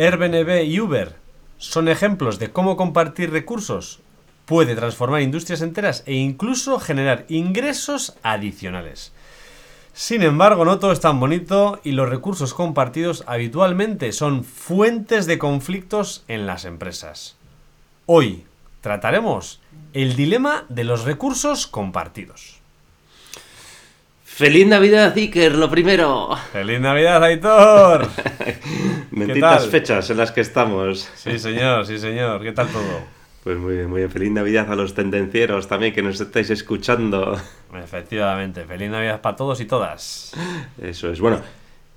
Airbnb y Uber son ejemplos de cómo compartir recursos puede transformar industrias enteras e incluso generar ingresos adicionales. Sin embargo, no todo es tan bonito y los recursos compartidos habitualmente son fuentes de conflictos en las empresas. Hoy trataremos el dilema de los recursos compartidos. ¡Feliz Navidad, Iker! Lo primero. ¡Feliz Navidad, Aitor! Benditas fechas en las que estamos. Sí, señor, sí, señor. ¿Qué tal todo? Pues muy bien, muy bien. Feliz Navidad a los tendencieros también que nos estáis escuchando. Efectivamente, feliz Navidad para todos y todas. Eso es. Bueno,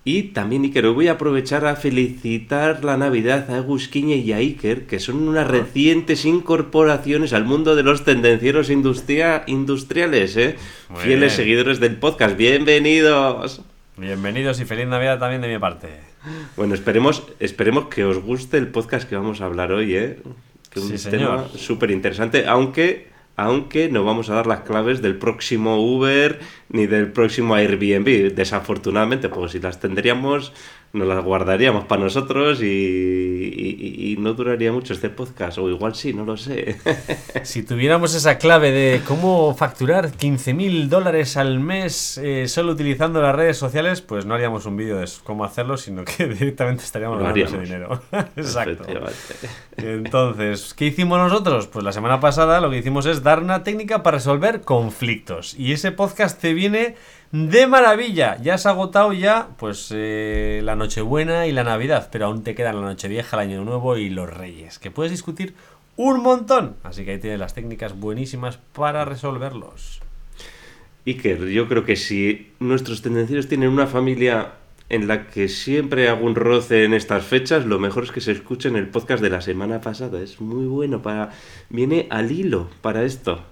y también, Iker, voy a aprovechar a felicitar la Navidad a Agusquiña y a Iker, que son unas recientes incorporaciones al mundo de los tendencieros industriales, ¿eh? Fieles seguidores del podcast. ¡Bienvenidos! Bienvenidos y feliz Navidad también de mi parte. Bueno, esperemos, esperemos que os guste el podcast que vamos a hablar hoy, ¿eh? Que es un tema súper interesante, aunque aunque no vamos a dar las claves del próximo Uber ni del próximo Airbnb, desafortunadamente, porque si las tendríamos nos las guardaríamos para nosotros y, no duraría mucho este podcast, o igual sí, no lo sé. Si tuviéramos esa clave de cómo facturar 15 mil dólares al mes eh, solo utilizando las redes sociales, pues no haríamos un vídeo de cómo hacerlo, sino que directamente estaríamos ganando ese dinero. Exacto. Entonces, ¿qué hicimos nosotros? Pues la semana pasada lo que hicimos es dar una técnica para resolver conflictos. Y ese podcast te viene de maravilla. Ya has agotado ya, pues, eh, la Nochebuena y la Navidad, pero aún te quedan la Nochevieja, el Año Nuevo y los Reyes, que puedes discutir un montón. Así que ahí tienes las técnicas buenísimas para resolverlos. Iker, yo creo que si nuestros tendencieros tienen una familia en la que siempre hago un roce en estas fechas, lo mejor es que se escuchen el podcast de la semana pasada. Es muy bueno para. viene al hilo para esto.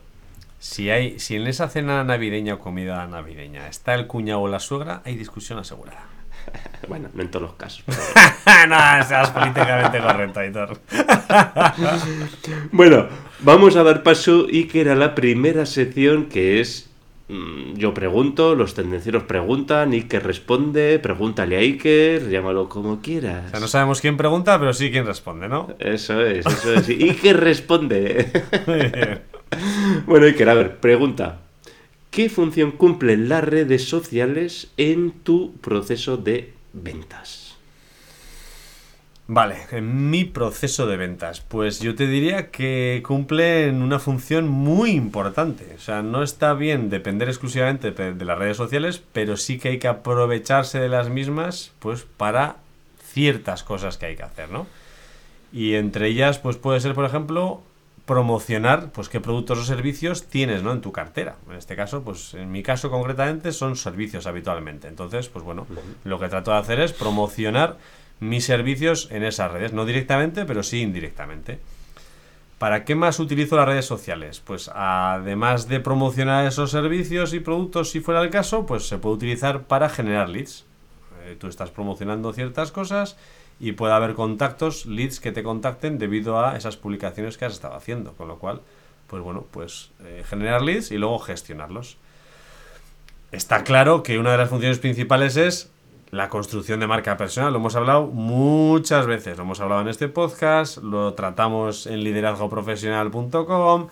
Si, hay, si en esa cena navideña o comida navideña está el cuñado o la suegra, hay discusión asegurada. bueno, no en todos los casos. no, seas políticamente correcto, Aitor. bueno, vamos a dar paso y que era la primera sección que es mm, yo pregunto, los tendencieros preguntan, Iker responde, pregúntale a Iker, llámalo como quieras. O sea, no sabemos quién pregunta, pero sí quién responde, ¿no? Eso es, eso es. Iker responde. Muy bien. bueno, Iker, a ver, pregunta. ¿Qué función cumplen las redes sociales en tu proceso de ventas? Vale, en mi proceso de ventas, pues yo te diría que cumplen una función muy importante. O sea, no está bien depender exclusivamente de las redes sociales, pero sí que hay que aprovecharse de las mismas, pues para ciertas cosas que hay que hacer, ¿no? Y entre ellas, pues puede ser, por ejemplo, promocionar pues qué productos o servicios tienes ¿no? en tu cartera. En este caso, pues en mi caso concretamente son servicios habitualmente. Entonces, pues bueno, lo que trato de hacer es promocionar mis servicios en esas redes, no directamente, pero sí indirectamente. ¿Para qué más utilizo las redes sociales? Pues además de promocionar esos servicios y productos, si fuera el caso, pues se puede utilizar para generar leads. Eh, tú estás promocionando ciertas cosas y puede haber contactos, leads que te contacten debido a esas publicaciones que has estado haciendo. Con lo cual, pues bueno, pues eh, generar leads y luego gestionarlos. Está claro que una de las funciones principales es la construcción de marca personal. Lo hemos hablado muchas veces, lo hemos hablado en este podcast, lo tratamos en liderazgoprofesional.com.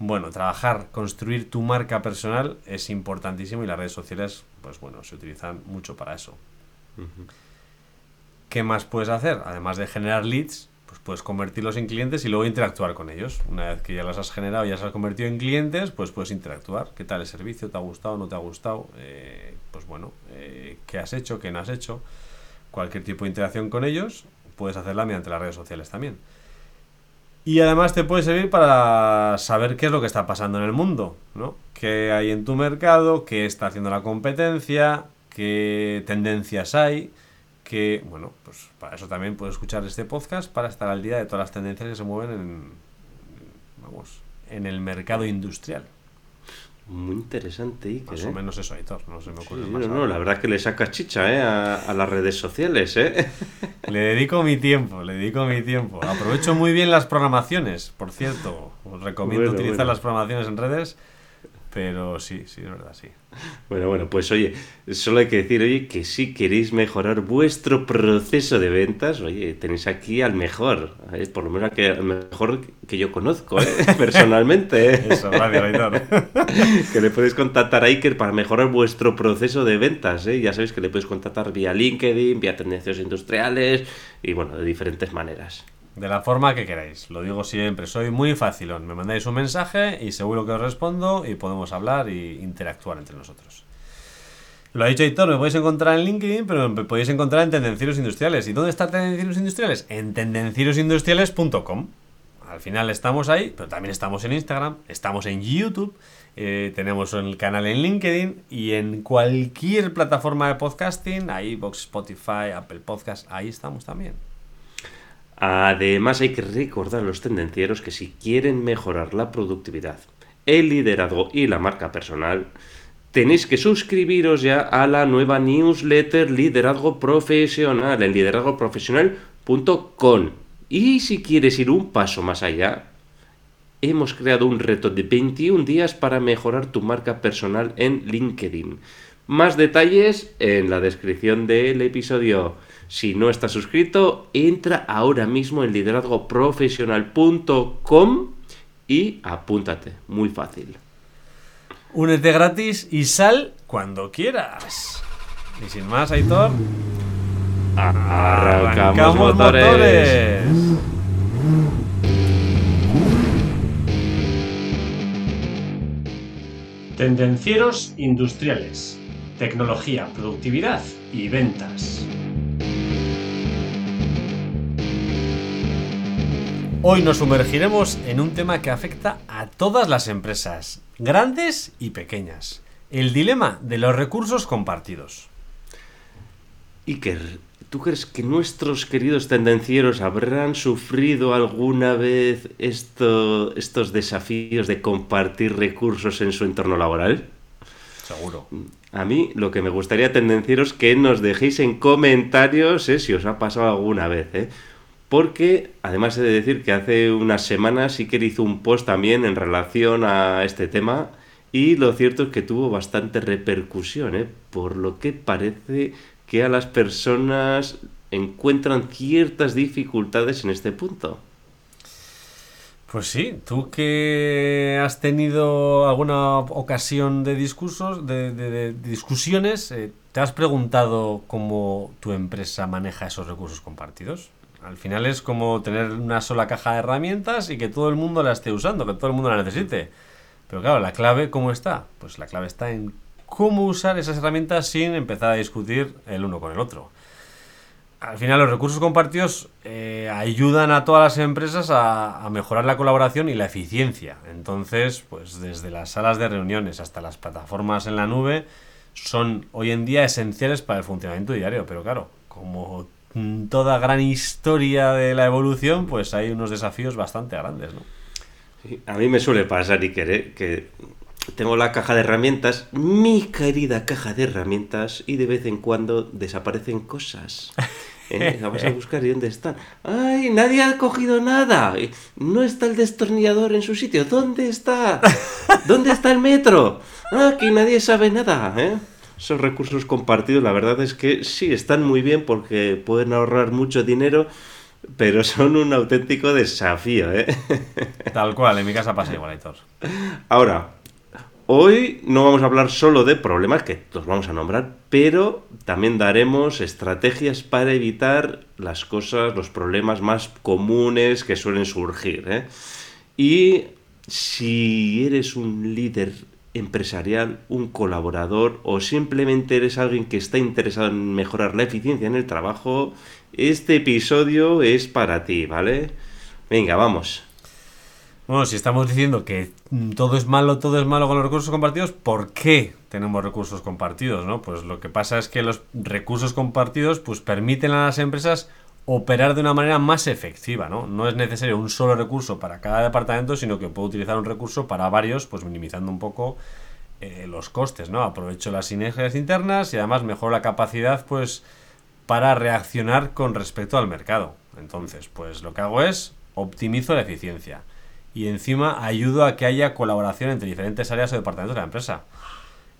Bueno, trabajar, construir tu marca personal es importantísimo y las redes sociales, pues bueno, se utilizan mucho para eso. ¿Qué más puedes hacer? Además de generar leads, pues puedes convertirlos en clientes y luego interactuar con ellos. Una vez que ya los has generado ya se has convertido en clientes, pues puedes interactuar. ¿Qué tal el servicio? ¿Te ha gustado? ¿No te ha gustado? Eh, pues bueno, eh, ¿qué has hecho? ¿Qué no has hecho? Cualquier tipo de interacción con ellos, puedes hacerla mediante las redes sociales también. Y además te puede servir para saber qué es lo que está pasando en el mundo, ¿no? ¿Qué hay en tu mercado? ¿Qué está haciendo la competencia? ¿Qué tendencias hay? Que, bueno, pues para eso también puedes escuchar este podcast para estar al día de todas las tendencias que se mueven en, vamos, en el mercado industrial. Muy interesante, y Más o menos eso, Aitor, no se me ocurre más. No, no, la verdad es que le sacas chicha ¿eh? a, las redes sociales, ¿eh? Le dedico mi tiempo, le dedico mi tiempo. Aprovecho muy bien las programaciones, por cierto. Os recomiendo utilizar las programaciones en redes pero sí, sí, es verdad, sí. Bueno, bueno, pues oye, solo hay que decir, oye, que si queréis mejorar vuestro proceso de ventas, oye, tenéis aquí al mejor, ¿eh? por lo menos al mejor que yo conozco, ¿eh? personalmente. ¿eh? Eso, gracias, Que le podéis contactar a Iker para mejorar vuestro proceso de ventas, ¿eh? Ya sabéis que le podéis contactar vía LinkedIn, vía tendencias industriales y bueno, de diferentes maneras. De la forma que queráis. Lo digo siempre, soy muy fácilón. Me mandáis un mensaje y seguro que os respondo y podemos hablar e interactuar entre nosotros. Lo ha dicho Hitor, me podéis encontrar en LinkedIn, pero me podéis encontrar en Tendencieros Industriales. ¿Y dónde está Tendencieros Industriales? En tendencierosindustriales.com. Al final estamos ahí, pero también estamos en Instagram, estamos en YouTube, eh, tenemos el canal en LinkedIn y en cualquier plataforma de podcasting, ahí Spotify, Apple Podcast, ahí estamos también. Además hay que recordar a los tendencieros que si quieren mejorar la productividad, el liderazgo y la marca personal, tenéis que suscribiros ya a la nueva newsletter Liderazgo Profesional en liderazgoprofesional.com. Y si quieres ir un paso más allá, hemos creado un reto de 21 días para mejorar tu marca personal en LinkedIn. Más detalles en la descripción del episodio. Si no estás suscrito, entra ahora mismo en liderazgoprofesional.com y apúntate. Muy fácil. Únete gratis y sal cuando quieras. Y sin más, Aitor. Arrancamos, motores. Tendencieros industriales. Tecnología, productividad y ventas. Hoy nos sumergiremos en un tema que afecta a todas las empresas, grandes y pequeñas. El dilema de los recursos compartidos. Iker, ¿tú crees que nuestros queridos tendencieros habrán sufrido alguna vez estos desafíos de compartir recursos en su entorno laboral? Seguro. A mí lo que me gustaría tendencieros que nos dejéis en comentarios eh, si os ha pasado alguna vez. ¿eh? Porque además he de decir que hace unas semanas que hizo un post también en relación a este tema y lo cierto es que tuvo bastante repercusión, ¿eh? por lo que parece que a las personas encuentran ciertas dificultades en este punto. Pues sí, tú que has tenido alguna ocasión de discursos, de, discusiones, eh, ¿te has preguntado cómo tu empresa maneja esos recursos compartidos? Al final es como tener una sola caja de herramientas y que todo el mundo la esté usando, que todo el mundo la necesite. Pero claro, la clave, ¿cómo está? Pues la clave está en cómo usar esas herramientas sin empezar a discutir el uno con el otro. Al final los recursos compartidos eh, ayudan a todas las empresas a, a, mejorar la colaboración y la eficiencia. Entonces, pues desde las salas de reuniones hasta las plataformas en la nube son hoy en día esenciales para el funcionamiento diario. Pero claro, como toda gran historia de la evolución, pues hay unos desafíos bastante grandes, ¿no? a mí me suele pasar, Iker, ¿eh? que tengo la caja de herramientas, mi querida caja de herramientas, y de vez en cuando desaparecen cosas. ¿Eh? Vamos a buscar y dónde están. ¡Ay! Nadie ha cogido nada. No está el destornillador en su sitio. ¿Dónde está? ¿Dónde está el metro? Ah, aquí nadie sabe nada. ¿eh? Esos recursos compartidos, la verdad es que sí, están muy bien porque pueden ahorrar mucho dinero, pero son un auténtico desafío, ¿eh? Tal cual, en mi casa pasa igual, Héctor. Ahora, hoy no vamos a hablar solo de problemas, que los vamos a nombrar, pero también daremos estrategias para evitar las cosas, los problemas más comunes que suelen surgir, ¿eh? Y si eres un líder empresarial, un colaborador o simplemente eres alguien que está interesado en mejorar la eficiencia en el trabajo, este episodio es para ti, ¿vale? Venga, vamos. Bueno, si estamos diciendo que todo es malo, todo es malo con los recursos compartidos, ¿por qué tenemos recursos compartidos? ¿no? Pues lo que pasa es que los recursos compartidos pues, permiten a las empresas operar de una manera más efectiva, ¿no? No es necesario un solo recurso para cada departamento, sino que puedo utilizar un recurso para varios, pues minimizando un poco eh, los costes, ¿no? Aprovecho las sinergias internas y además mejoro la capacidad, pues, para reaccionar con respecto al mercado. Entonces, pues lo que hago es optimizo la eficiencia. y encima ayudo a que haya colaboración entre diferentes áreas o departamentos de la empresa.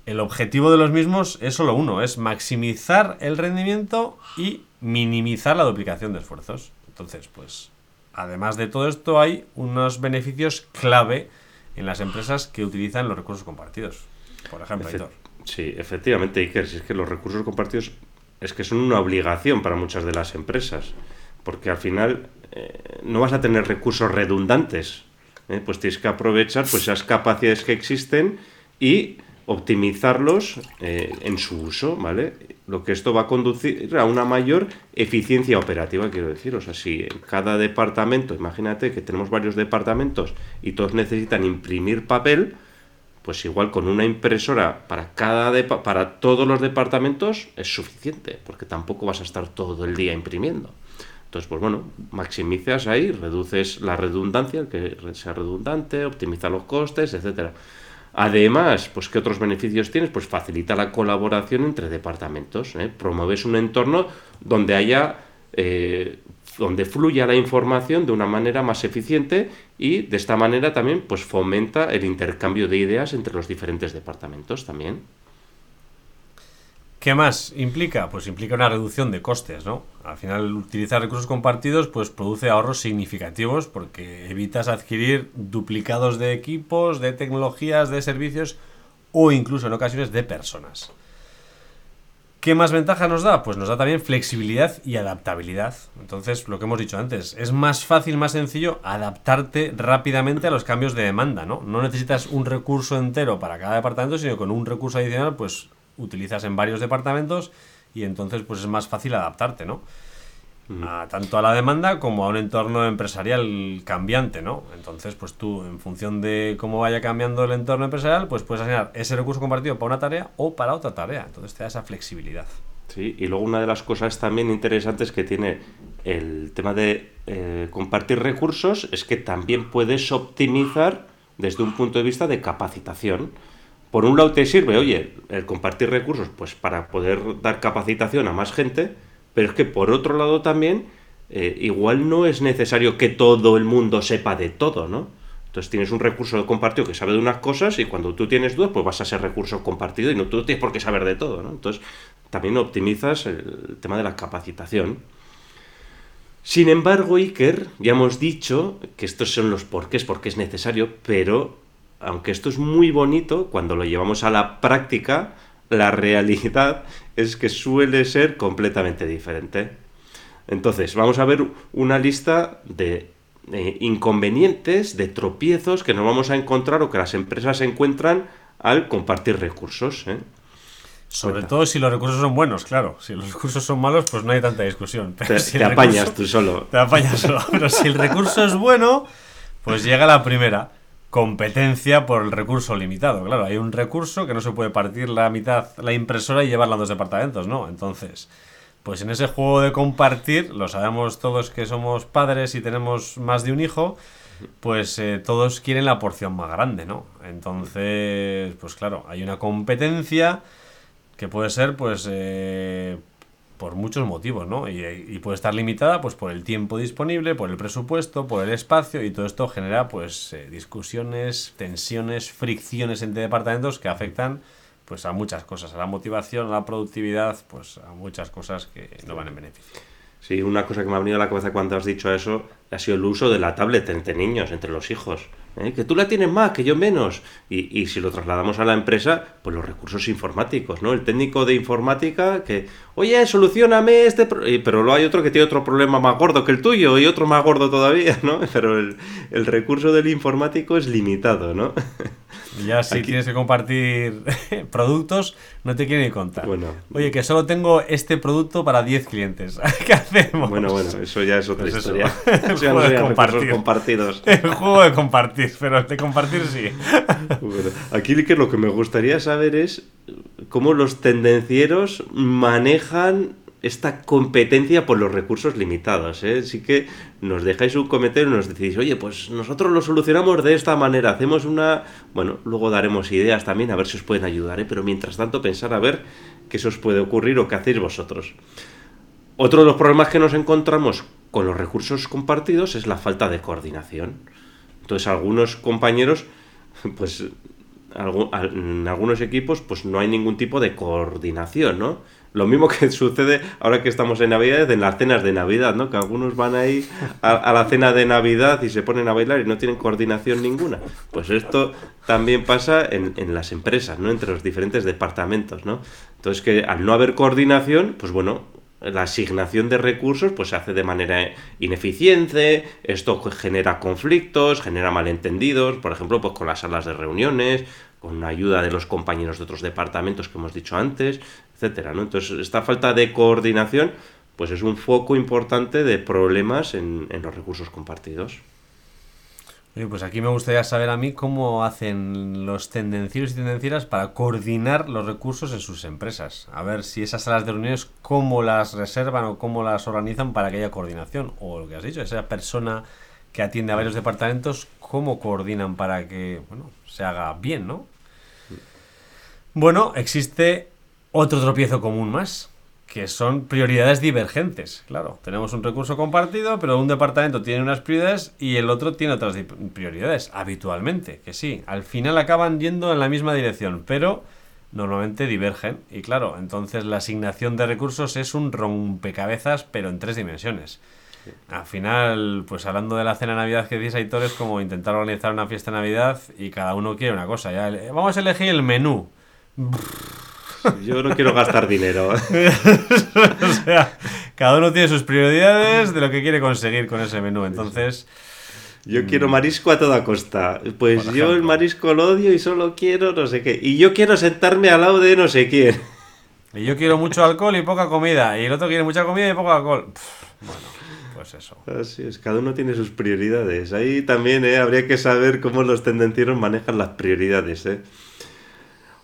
El objetivo de los mismos es solo uno, es maximizar el rendimiento y minimizar la duplicación de esfuerzos. Entonces, pues, además de todo esto, hay unos beneficios clave en las empresas que utilizan los recursos compartidos. Por ejemplo, Sí, efectivamente, Iker, si es que los recursos compartidos es que son una obligación para muchas de las empresas, porque al final eh, no vas a tener recursos redundantes, ¿eh? pues tienes que aprovechar pues esas capacidades que existen y optimizarlos eh, en su uso, ¿vale? Lo que esto va a conducir a una mayor eficiencia operativa, quiero decir. O sea, si en cada departamento, imagínate que tenemos varios departamentos y todos necesitan imprimir papel, pues igual con una impresora para, cada para todos los departamentos es suficiente, porque tampoco vas a estar todo el día imprimiendo. Entonces, pues bueno, maximizas ahí, reduces la redundancia, que sea redundante, optimiza los costes, etcétera. Además, pues ¿qué otros beneficios tienes? Pues facilita la colaboración entre departamentos. ¿eh? Promueves un entorno donde haya, eh, donde fluya la información de una manera más eficiente y de esta manera también pues fomenta el intercambio de ideas entre los diferentes departamentos también. ¿Qué más implica? Pues implica una reducción de costes, ¿no? Al final, utilizar recursos compartidos pues produce ahorros significativos porque evitas adquirir duplicados de equipos, de tecnologías, de servicios o incluso en ocasiones de personas. ¿Qué más ventaja nos da? Pues nos da también flexibilidad y adaptabilidad. Entonces, lo que hemos dicho antes, es más fácil, más sencillo adaptarte rápidamente a los cambios de demanda, ¿no? No necesitas un recurso entero para cada departamento, sino con un recurso adicional, pues utilizas en varios departamentos y entonces pues es más fácil adaptarte, ¿no? tanto a la demanda como a un entorno empresarial cambiante, ¿no? Entonces, pues tú, en función de cómo vaya cambiando el entorno empresarial, pues puedes asignar ese recurso compartido para una tarea o para otra tarea. Entonces te da esa flexibilidad. Sí, y luego una de las cosas también interesantes que tiene el tema de eh, compartir recursos es que también puedes optimizar desde un punto de vista de capacitación por un lado te sirve, oye, el compartir recursos, pues para poder dar capacitación a más gente, pero es que por otro lado también, eh, igual no es necesario que todo el mundo sepa de todo, ¿no? Entonces tienes un recurso compartido que sabe de unas cosas y cuando tú tienes dudas, pues vas a ser recurso compartido y no tú tienes por qué saber de todo, ¿no? Entonces también optimizas el tema de la capacitación. Sin embargo, Iker, ya hemos dicho que estos son los porqués, porque es necesario, pero aunque esto es muy bonito, cuando lo llevamos a la práctica, la realidad es que suele ser completamente diferente. Entonces, vamos a ver una lista de inconvenientes, de tropiezos que nos vamos a encontrar o que las empresas encuentran al compartir recursos. ¿eh? Sobre todo si los recursos son buenos, claro. Si los recursos son malos, pues no hay tanta discusión. te, te apañas tú solo. Te apañas solo. Pero si el recurso es bueno, pues llega la primera competencia por el recurso limitado. Claro, hay un recurso que no se puede partir la mitad la impresora y llevarla a dos departamentos, ¿no? Entonces, pues en ese juego de compartir, lo sabemos todos que somos padres y tenemos más de un hijo, pues eh, todos quieren la porción más grande, ¿no? Entonces, pues claro, hay una competencia que puede ser, pues, eh, por muchos motivos, ¿no? Y, puede estar limitada pues por el tiempo disponible, por el presupuesto, por el espacio y todo esto genera pues eh, discusiones, tensiones, fricciones entre departamentos que afectan pues a muchas cosas, a la motivación, a la productividad, pues a muchas cosas que no van en beneficio. Sí, una cosa que me ha venido a la cabeza cuando has dicho eso ha sido el uso de la tablet entre niños, entre los hijos. ¿Eh? Que tú la tienes más, que yo menos. Y, y, si lo trasladamos a la empresa, pues los recursos informáticos, ¿no? El técnico de informática que, oye, solucioname este... Pero luego hay otro que tiene otro problema más gordo que el tuyo y otro más gordo todavía, ¿no? Pero el, el recurso del informático es limitado, ¿no? Ya si tienes que compartir productos, no te quiero ni contar. Bueno, Oye, que solo tengo este producto para 10 clientes. ¿Qué hacemos? Bueno, bueno, eso ya es otra pues historia. El juego de compartir. compartidos. El juego de compartir, pero de compartir sí. Bueno, aquí lo que me gustaría saber es cómo los tendencieros manejan esta competencia por los recursos limitados. ¿eh? Sí que nos dejáis un comentario y nos decís, oye, pues nosotros lo solucionamos de esta manera, hacemos una... Bueno, luego daremos ideas también a ver si os pueden ayudar, ¿eh? pero mientras tanto pensar a ver qué se os puede ocurrir o qué hacéis vosotros. Otro de los problemas que nos encontramos con los recursos compartidos es la falta de coordinación. Entonces algunos compañeros, pues en algunos equipos, pues no hay ningún tipo de coordinación, ¿no? Lo mismo que sucede ahora que estamos en Navidad, en las cenas de Navidad, ¿no? Que algunos van ahí a, la cena de Navidad y se ponen a bailar y no tienen coordinación ninguna. Pues esto también pasa en, en las empresas, ¿no? Entre los diferentes departamentos, ¿no? Entonces que al no haber coordinación, pues bueno, la asignación de recursos pues se hace de manera ineficiente, esto genera conflictos, genera malentendidos, por ejemplo, pues con las salas de reuniones, con la ayuda de los compañeros de otros departamentos que hemos dicho antes, etcétera, ¿no? Entonces, esta falta de coordinación pues es un foco importante de problemas en, en los recursos compartidos pues aquí me gustaría saber a mí cómo hacen los tendencieros y tendencieras para coordinar los recursos en sus empresas. A ver si esas salas de reuniones, cómo las reservan o cómo las organizan para que haya coordinación. O lo que has dicho, esa persona que atiende a varios departamentos, cómo coordinan para que bueno, se haga bien, ¿no? Bueno, existe otro tropiezo común más, que son prioridades divergentes. Claro, tenemos un recurso compartido, pero un departamento tiene unas prioridades y el otro tiene otras prioridades, habitualmente, que sí, al final acaban yendo en la misma dirección, pero normalmente divergen. Y claro, entonces la asignación de recursos es un rompecabezas, pero en tres dimensiones. Al final, pues hablando de la cena de Navidad que dices, Aitor, es como intentar organizar una fiesta de Navidad y cada uno quiere una cosa. Ya, vamos a elegir el menú. Yo no quiero gastar dinero. o sea, cada uno tiene sus prioridades de lo que quiere conseguir con ese menú. Entonces. Yo quiero marisco a toda costa. Pues yo el marisco lo odio y solo quiero no sé qué. Y yo quiero sentarme al lado de no sé quién. Y yo quiero mucho alcohol y poca comida. Y el otro quiere mucha comida y poco alcohol. bueno, pues eso. Así es, cada uno tiene sus prioridades. Ahí también ¿eh? habría que saber cómo los tendencieros manejan las prioridades. ¿eh?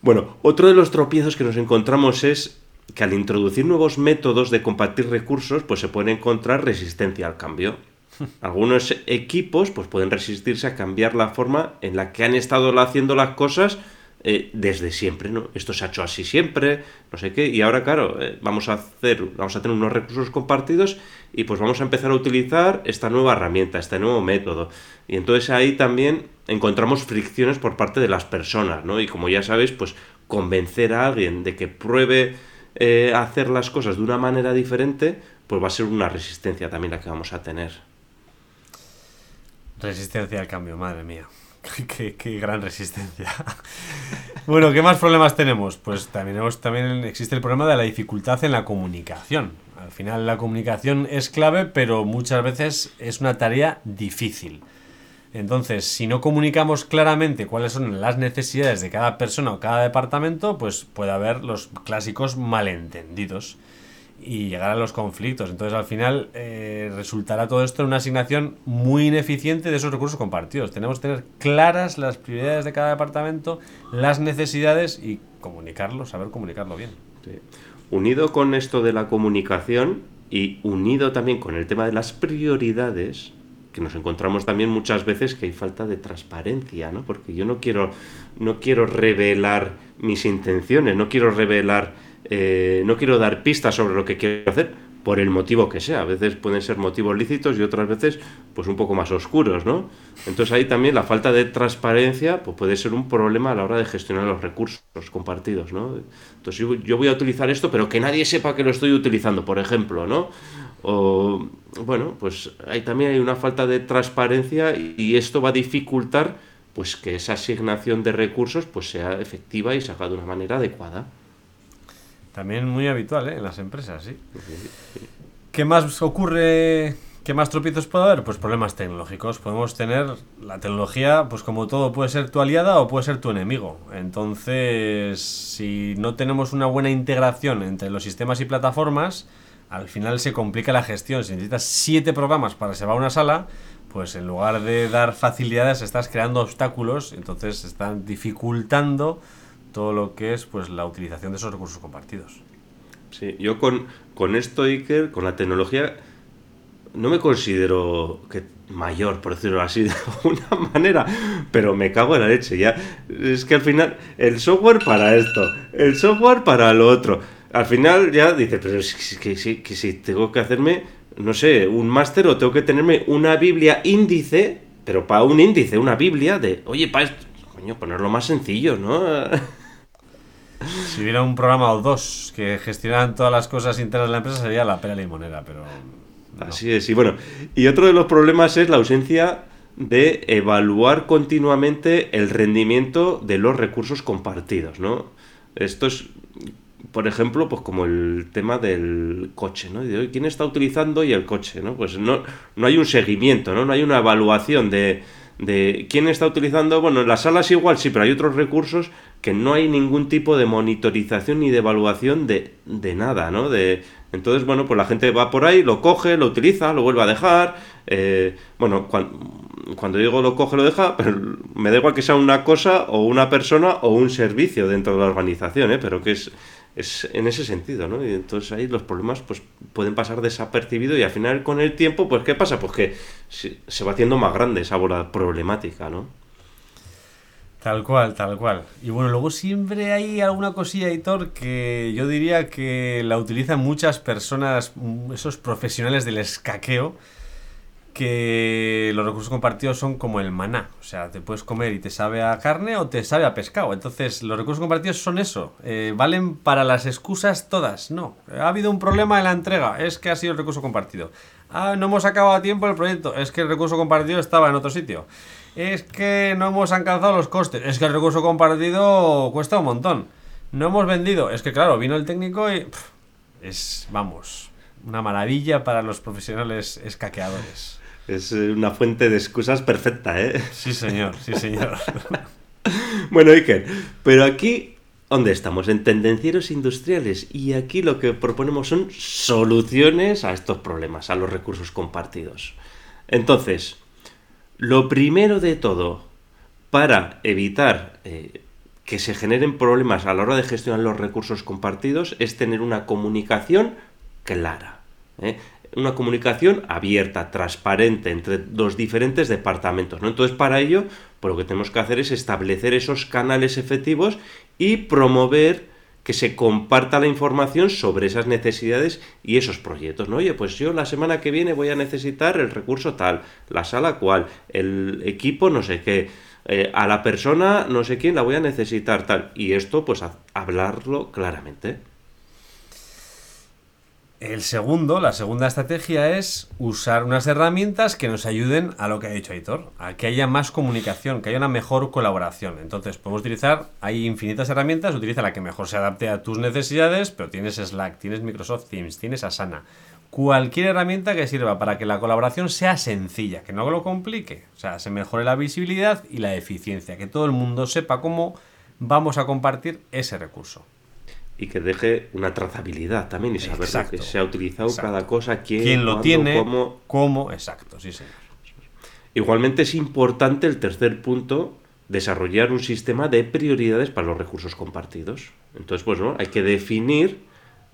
Bueno, otro de los tropiezos que nos encontramos es que al introducir nuevos métodos de compartir recursos, pues se puede encontrar resistencia al cambio. Algunos equipos pues pueden resistirse a cambiar la forma en la que han estado haciendo las cosas eh, desde siempre, ¿no? Esto se ha hecho así siempre, no sé qué, y ahora, claro, eh, vamos a hacer, vamos a tener unos recursos compartidos y pues vamos a empezar a utilizar esta nueva herramienta, este nuevo método. Y entonces ahí también encontramos fricciones por parte de las personas, ¿no? Y como ya sabéis, pues convencer a alguien de que pruebe eh, hacer las cosas de una manera diferente, pues va a ser una resistencia también la que vamos a tener. Resistencia al cambio, madre mía. Qué, gran resistencia. bueno, ¿qué más problemas tenemos? Pues también, también existe el problema de la dificultad en la comunicación. Al final la comunicación es clave, pero muchas veces es una tarea difícil. Entonces, si no comunicamos claramente cuáles son las necesidades de cada persona o cada departamento, pues puede haber los clásicos malentendidos y llegar a los conflictos. Entonces, al final, eh, resultará todo esto en una asignación muy ineficiente de esos recursos compartidos. Tenemos que tener claras las prioridades de cada departamento, las necesidades y comunicarlo, saber comunicarlo bien. Unido con esto de la comunicación y unido también con el tema de las prioridades, que nos encontramos también muchas veces que hay falta de transparencia, ¿no? Porque yo no quiero, no quiero revelar mis intenciones, no quiero revelar eh, no quiero dar pistas sobre lo que quiero hacer, por el motivo que sea. A veces pueden ser motivos lícitos y otras veces pues un poco más oscuros, ¿no? Entonces ahí también la falta de transparencia pues, puede ser un problema a la hora de gestionar los recursos compartidos, ¿no? Entonces yo, voy a utilizar esto, pero que nadie sepa que lo estoy utilizando, por ejemplo, ¿no? O, bueno, pues ahí también hay una falta de transparencia y esto va a dificultar pues que esa asignación de recursos pues sea efectiva y se haga de una manera adecuada. También muy habitual ¿eh? en las empresas, sí. ¿Qué más ocurre? ¿Qué más tropiezos puede haber? Pues problemas tecnológicos. Podemos tener la tecnología, pues como todo, puede ser tu aliada o puede ser tu enemigo. Entonces, si no tenemos una buena integración entre los sistemas y plataformas, al final se complica la gestión. Si necesitas siete programas para a una sala, pues en lugar de dar facilidades estás creando obstáculos, entonces están dificultando todo lo que es pues la utilización de esos recursos compartidos. Sí, yo con, con esto, Iker, con la tecnología, no me considero que mayor, por decirlo así, de alguna manera, pero me cago en la leche, ya. Es que al final, el software para esto, el software para lo otro. Al final ya dice, pero es que, que si tengo que hacerme, no sé, un máster o tengo que tenerme una Biblia índice pero para un índice, una Biblia, de, oye, para esto, coño, ponerlo más sencillo, ¿no? Si hubiera un programa o dos que gestionaran todas las cosas internas de la empresa sería la pera limonera, pero... Así es, y bueno, y otro de los problemas es la ausencia de evaluar continuamente el rendimiento de los recursos compartidos, ¿no? Esto es, por ejemplo, pues como el tema del coche, ¿no? Quién está utilizando y el coche, ¿no? Pues no, no hay un seguimiento, ¿no? No hay una evaluación de, de quién está utilizando. Bueno, en las salas igual sí, pero hay otros recursos que no hay ningún tipo de monitorización ni de evaluación de, de nada, ¿no? De, entonces, bueno, pues la gente va por ahí, lo coge, lo utiliza, lo vuelve a dejar. Eh, bueno, cuando, digo lo coge, lo deja, me da igual que sea una cosa o una persona o un servicio dentro de la organización, ¿eh? pero que es, es en ese sentido, ¿no? Y entonces ahí los problemas pues pueden pasar desapercibidos y al final con el tiempo, pues ¿qué pasa? Pues que se va haciendo más grande esa bola problemática, ¿no? Tal cual, tal cual. Y bueno, luego siempre hay alguna cosilla, editor, que yo diría que la utilizan muchas personas, mm, esos profesionales del escaqueo, que los recursos compartidos son como el maná. O sea, te puedes comer y te sabe a carne o te sabe a pescado. Entonces, los recursos compartidos son eso. Eh, valen para las excusas todas. No, ha habido un problema en la entrega. Es que ha sido el recurso compartido. Ah, no hemos acabado a tiempo el proyecto. Es que el recurso compartido estaba en otro sitio es que no hemos alcanzado los costes, es que el recurso compartido cuesta un montón. No hemos vendido, es que claro, vino el técnico y es, vamos, una maravilla para los profesionales escaqueadores. Es eh, una fuente de excusas perfecta, ¿eh? Sí, señor, sí, señor. bueno, Iker, pero aquí, ¿dónde estamos? En tendencieros industriales. Y aquí lo que proponemos son soluciones a estos problemas, a los recursos compartidos. Entonces, lo primero de todo, para evitar eh, que se generen problemas a la hora de gestionar los recursos compartidos, es tener una comunicación clara. ¿eh? Una comunicación abierta, transparente entre los diferentes departamentos. ¿no? Entonces, para ello, pues lo que tenemos que hacer es establecer esos canales efectivos y promover que se comparta la información sobre esas necesidades y esos proyectos, ¿no? Oye, pues yo la semana que viene voy a necesitar el recurso tal, la sala cual, el equipo no sé qué, eh, a la persona no sé quién la voy a necesitar tal. Y esto, pues hablarlo claramente. El segundo, la segunda estrategia es usar unas herramientas que nos ayuden a lo que ha dicho Aitor, a que haya más comunicación, que haya una mejor colaboración. Entonces, podemos utilizar, hay infinitas herramientas, utiliza la que mejor se adapte a tus necesidades, pero tienes Slack, tienes Microsoft Teams, tienes Asana. Cualquier herramienta que sirva para que la colaboración sea sencilla, que no lo complique, o sea, se mejore la visibilidad y la eficiencia, que todo el mundo sepa cómo vamos a compartir ese recurso y que deje una trazabilidad también y saber que se ha utilizado cada cosa, quién, lo tiene, cómo. cómo. Exacto, sí, señor. Igualmente es importante el tercer punto, desarrollar un sistema de prioridades para los recursos compartidos. Entonces, pues no, hay que definir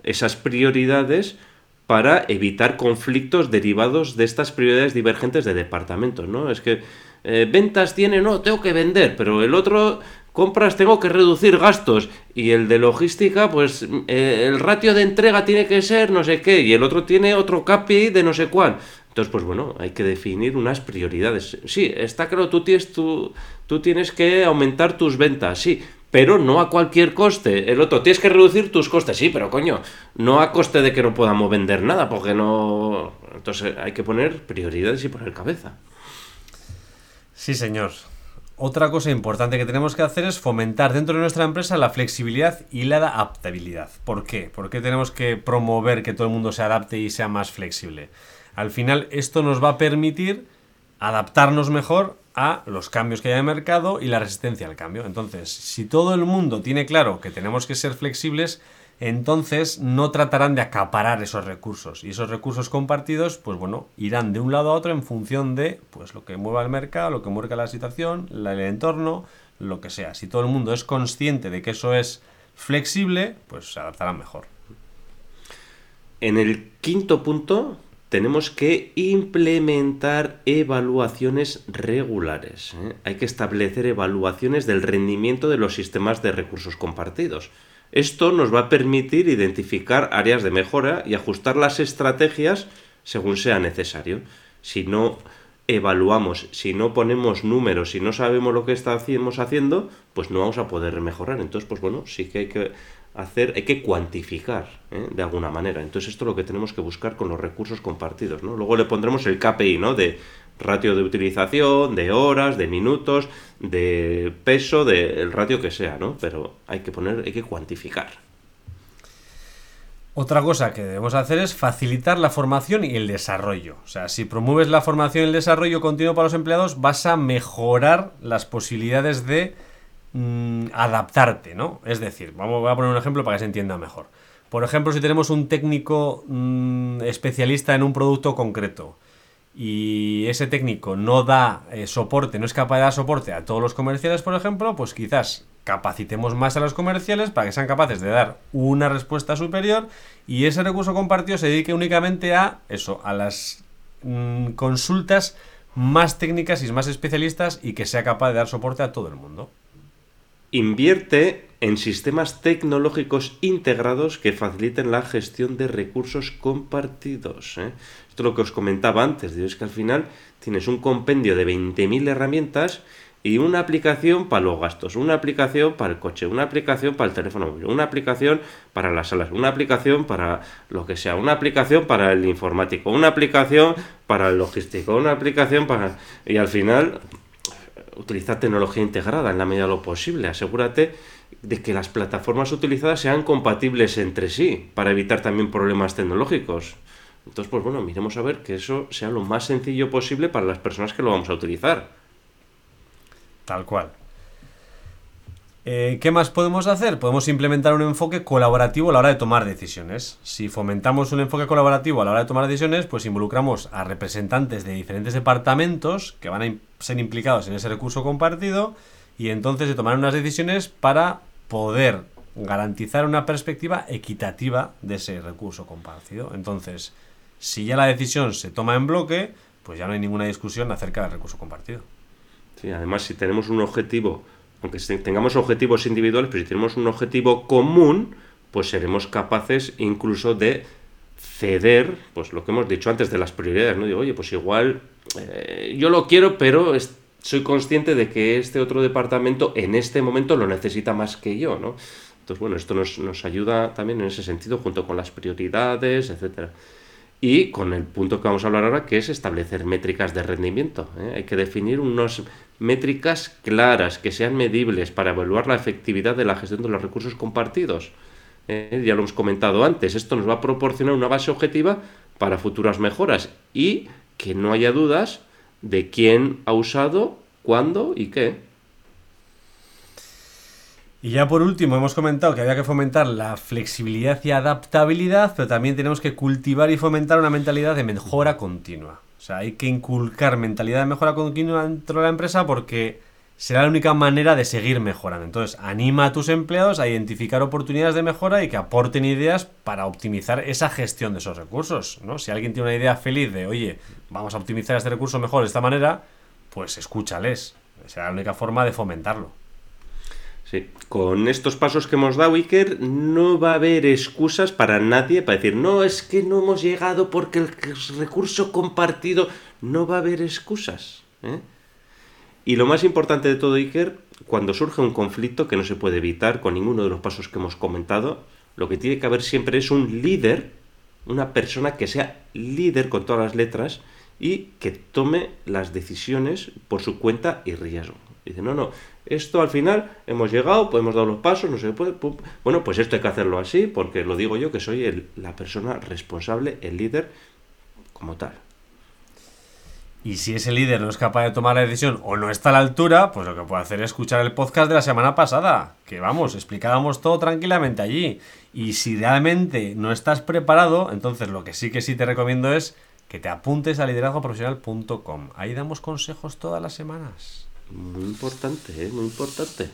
esas prioridades para evitar conflictos derivados de estas prioridades divergentes de departamentos, ¿no? Es que eh, ventas tiene, no, tengo que vender, pero el otro compras tengo que reducir gastos y el de logística pues eh, el ratio de entrega tiene que ser no sé qué y el otro tiene otro KPI de no sé cuál. Entonces pues bueno, hay que definir unas prioridades. Sí, está claro, tú tienes, tú, tú tienes que aumentar tus ventas, sí, pero no a cualquier coste. El otro, tienes que reducir tus costes, sí, pero coño, no a coste de que no podamos vender nada, porque no... Entonces hay que poner prioridades y poner cabeza. Sí, señor. Otra cosa importante que tenemos que hacer es fomentar dentro de nuestra empresa la flexibilidad y la adaptabilidad. ¿Por qué? ¿Por qué tenemos que promover que todo el mundo se adapte y sea más flexible? Al final esto nos va a permitir adaptarnos mejor a los cambios que hay en el mercado y la resistencia al cambio. Entonces, si todo el mundo tiene claro que tenemos que ser flexibles, entonces no tratarán de acaparar esos recursos y esos recursos compartidos pues bueno irán de un lado a otro en función de pues lo que mueva el mercado lo que mueva la situación el entorno lo que sea si todo el mundo es consciente de que eso es flexible pues se adaptarán mejor en el quinto punto tenemos que implementar evaluaciones regulares. ¿eh? Hay que establecer evaluaciones del rendimiento de los sistemas de recursos compartidos. Esto nos va a permitir identificar áreas de mejora y ajustar las estrategias según sea necesario. Si no evaluamos. Si no ponemos números, si no sabemos lo que estamos haciendo, pues no vamos a poder mejorar. Entonces, pues bueno, sí que hay que hacer, hay que cuantificar ¿eh? de alguna manera. Entonces esto es lo que tenemos que buscar con los recursos compartidos. ¿no? Luego le pondremos el KPI, ¿no? De ratio de utilización, de horas, de minutos, de peso, del ratio que sea, ¿no? Pero hay que poner, hay que cuantificar. Otra cosa que debemos hacer es facilitar la formación y el desarrollo. O sea, si promueves la formación y el desarrollo continuo para los empleados, vas a mejorar las posibilidades de mm, adaptarte, ¿no? Es decir, vamos, a poner un ejemplo para que se entienda mejor. Por ejemplo, si tenemos un técnico mm, especialista en un producto concreto, y ese técnico no da eh, soporte, no es capaz de dar soporte a todos los comerciales, por ejemplo, pues quizás capacitemos más a los comerciales para que sean capaces de dar una respuesta superior y ese recurso compartido se dedique únicamente a eso, a las mm, consultas más técnicas y más especialistas y que sea capaz de dar soporte a todo el mundo. Invierte en sistemas tecnológicos integrados que faciliten la gestión de recursos compartidos. ¿eh? Esto es lo que os comentaba antes, es que al final tienes un compendio de 20.000 herramientas y una aplicación para los gastos, una aplicación para el coche, una aplicación para el teléfono móvil, una aplicación para las salas, una aplicación para lo que sea, una aplicación para el informático, una aplicación para el logístico, una aplicación para... Y al final, utiliza tecnología integrada en la medida de lo posible. Asegúrate de que las plataformas utilizadas sean compatibles entre sí para evitar también problemas tecnológicos. Entonces, pues bueno, miremos a ver que eso sea lo más sencillo posible para las personas que lo vamos a utilizar. Tal cual. Eh, ¿Qué más podemos hacer? Podemos implementar un enfoque colaborativo a la hora de tomar decisiones. Si fomentamos un enfoque colaborativo a la hora de tomar decisiones, pues involucramos a representantes de diferentes departamentos que van a ser implicados en ese recurso compartido y entonces se tomarán unas decisiones para poder garantizar una perspectiva equitativa de ese recurso compartido. Entonces, si ya la decisión se toma en bloque, pues ya no hay ninguna discusión acerca del recurso compartido. Sí, además, si tenemos un objetivo aunque tengamos objetivos individuales, pero si tenemos un objetivo común, pues seremos capaces incluso de ceder, pues lo que hemos dicho antes de las prioridades, ¿no? Digo, oye, pues igual eh, yo lo quiero, pero soy consciente de que este otro departamento en este momento lo necesita más que yo, ¿no? Entonces, bueno, esto nos, nos ayuda también en ese sentido, junto con las prioridades, etcétera. Y con el punto que vamos a hablar ahora, que es establecer métricas de rendimiento. ¿eh? Hay que definir unas métricas claras, que sean medibles para evaluar la efectividad de la gestión de los recursos compartidos. ¿eh? Ya lo hemos comentado antes, esto nos va a proporcionar una base objetiva para futuras mejoras y que no haya dudas de quién ha usado, cuándo y qué. Y ya por último, hemos comentado que había que fomentar la flexibilidad y adaptabilidad, pero también tenemos que cultivar y fomentar una mentalidad de mejora continua. O sea, hay que inculcar mentalidad de mejora continua dentro de la empresa porque será la única manera de seguir mejorando. Entonces, anima a tus empleados a identificar oportunidades de mejora y que aporten ideas para optimizar esa gestión de esos recursos. ¿no? Si alguien tiene una idea feliz de, oye, vamos a optimizar este recurso mejor de esta manera, pues escúchales. Será la única forma de fomentarlo. Sí, con estos pasos que hemos dado, Iker, no va a haber excusas para nadie para decir, no, es que no hemos llegado porque el recurso compartido, no va a haber excusas. ¿eh? Y lo más importante de todo, Iker, cuando surge un conflicto que no se puede evitar con ninguno de los pasos que hemos comentado, lo que tiene que haber siempre es un líder, una persona que sea líder con todas las letras y que tome las decisiones por su cuenta y riesgo. Dice, no, no, esto al final hemos llegado, hemos dado los pasos, no se puede. Bueno, pues esto hay que hacerlo así, porque lo digo yo que soy la persona responsable, el líder, como tal. Y si ese líder no es capaz de tomar la decisión o no está a la altura, pues lo que puede hacer es escuchar el podcast de la semana pasada, que vamos, explicábamos todo tranquilamente allí. Y si realmente no estás preparado, entonces lo que sí que sí te recomiendo es que te apuntes a liderazgoprofesional.com. Ahí damos consejos todas las semanas. Muy importante, ¿eh? muy importante.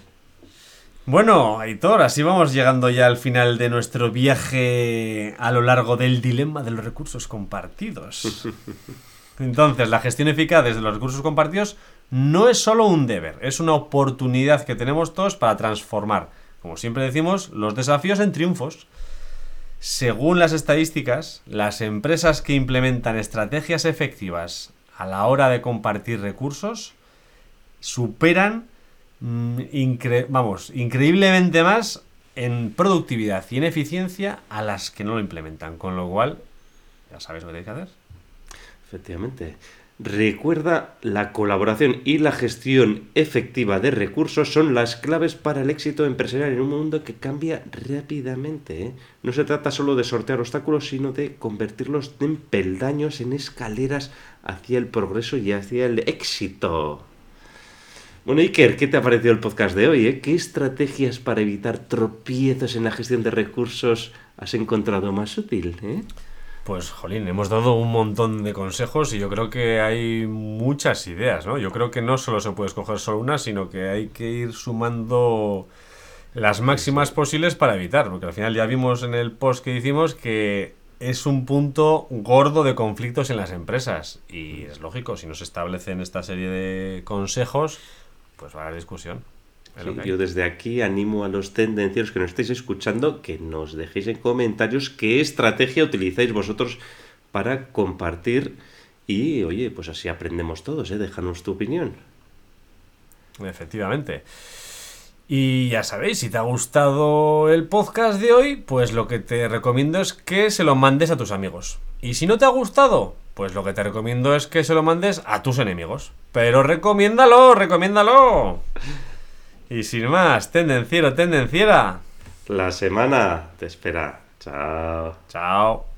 Bueno, Aitor, así vamos llegando ya al final de nuestro viaje a lo largo del dilema de los recursos compartidos. Entonces, la gestión eficaz desde los recursos compartidos no es solo un deber, es una oportunidad que tenemos todos para transformar, como siempre decimos, los desafíos en triunfos. Según las estadísticas, las empresas que implementan estrategias efectivas a la hora de compartir recursos superan, mm, vamos, increíblemente más en productividad y en eficiencia a las que no lo implementan. Con lo cual, ya sabes lo que hay que hacer. Efectivamente. Recuerda, la colaboración y la gestión efectiva de recursos son las claves para el éxito empresarial en un mundo que cambia rápidamente. ¿eh? No se trata solo de sortear obstáculos, sino de convertirlos en peldaños, en escaleras hacia el progreso y hacia el éxito. Bueno, Iker, ¿qué te ha parecido el podcast de hoy? Eh? ¿Qué estrategias para evitar tropiezos en la gestión de recursos has encontrado más útil? Eh? Pues, jolín, hemos dado un montón de consejos y yo creo que hay muchas ideas, ¿no? Yo creo que no solo se puede escoger solo una, sino que hay que ir sumando las máximas posibles para evitar, porque al final ya vimos en el post que hicimos que es un punto gordo de conflictos en las empresas y es lógico, si no se establecen esta serie de consejos, pues va a haber discusión yo desde aquí animo a los tendencieros que nos estéis escuchando que nos dejéis en comentarios qué estrategia utilizáis vosotros para compartir y oye, pues así aprendemos todos, ¿eh? Déjanos tu opinión. Efectivamente. Y ya sabéis, si te ha gustado el podcast de hoy, pues lo que te recomiendo es que se lo mandes a tus amigos. Y si no te ha gustado, pues lo que te recomiendo es que se lo mandes a tus enemigos. Pero recomiéndalo, recomiéndalo. Y sin más, tendenciero, tendenciera. La semana te espera. Chao. Chao.